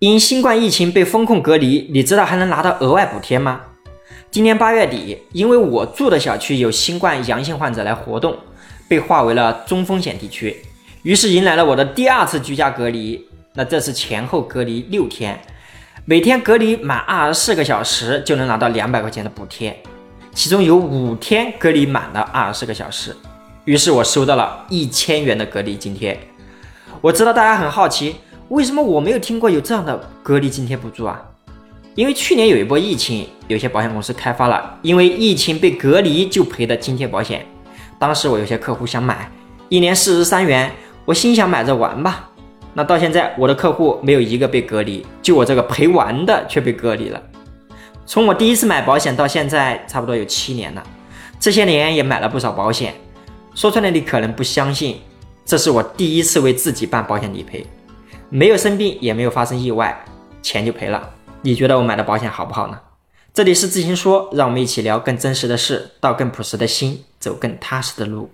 因新冠疫情被封控隔离，你知道还能拿到额外补贴吗？今年八月底，因为我住的小区有新冠阳性患者来活动，被划为了中风险地区，于是迎来了我的第二次居家隔离。那这次前后隔离六天，每天隔离满二十四个小时就能拿到两百块钱的补贴，其中有五天隔离满了二十四个小时，于是我收到了一千元的隔离津贴。我知道大家很好奇。为什么我没有听过有这样的隔离津贴补助啊？因为去年有一波疫情，有些保险公司开发了因为疫情被隔离就赔的津贴保险。当时我有些客户想买，一年四十三元，我心想买着玩吧。那到现在我的客户没有一个被隔离，就我这个陪玩的却被隔离了。从我第一次买保险到现在，差不多有七年了。这些年也买了不少保险。说出来你可能不相信，这是我第一次为自己办保险理赔。没有生病，也没有发生意外，钱就赔了。你觉得我买的保险好不好呢？这里是自行说，让我们一起聊更真实的事，到更朴实的心，走更踏实的路。